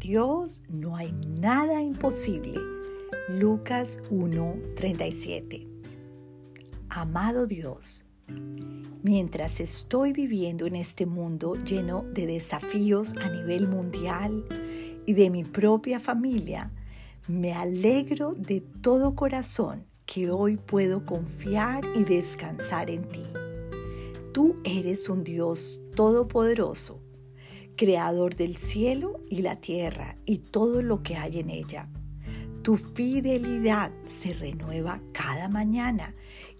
Dios no hay nada imposible. Lucas 1:37 Amado Dios, mientras estoy viviendo en este mundo lleno de desafíos a nivel mundial y de mi propia familia, me alegro de todo corazón que hoy puedo confiar y descansar en ti. Tú eres un Dios todopoderoso, creador del cielo y la tierra y todo lo que hay en ella. Tu fidelidad se renueva cada mañana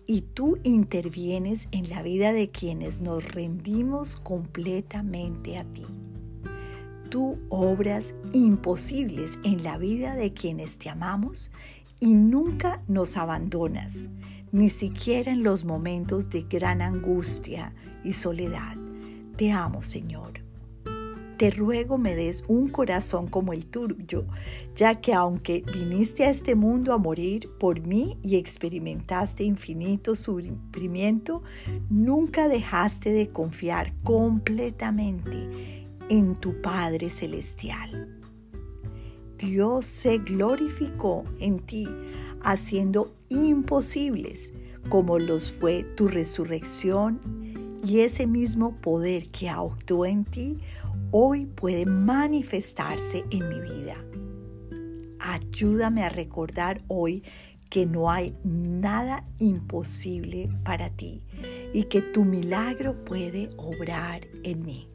y tú intervienes en la vida de quienes nos rendimos completamente a ti. Tú obras imposibles en la vida de quienes te amamos y nunca nos abandonas, ni siquiera en los momentos de gran angustia y soledad. Te amo, Señor. Te ruego me des un corazón como el tuyo, ya que aunque viniste a este mundo a morir por mí y experimentaste infinito sufrimiento, nunca dejaste de confiar completamente en tu Padre Celestial. Dios se glorificó en ti, haciendo imposibles como los fue tu resurrección y ese mismo poder que actuó en ti hoy puede manifestarse en mi vida. Ayúdame a recordar hoy que no hay nada imposible para ti y que tu milagro puede obrar en mí.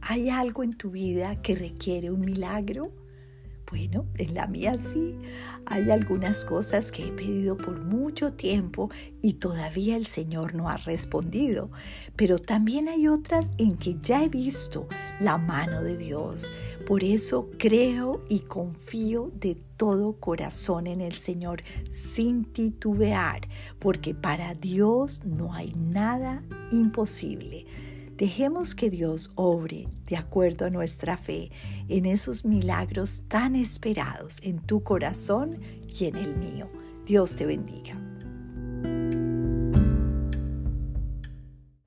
¿Hay algo en tu vida que requiere un milagro? Bueno, en la mía sí. Hay algunas cosas que he pedido por mucho tiempo y todavía el Señor no ha respondido. Pero también hay otras en que ya he visto la mano de Dios. Por eso creo y confío de todo corazón en el Señor sin titubear, porque para Dios no hay nada imposible. Dejemos que Dios obre de acuerdo a nuestra fe en esos milagros tan esperados en tu corazón y en el mío. Dios te bendiga.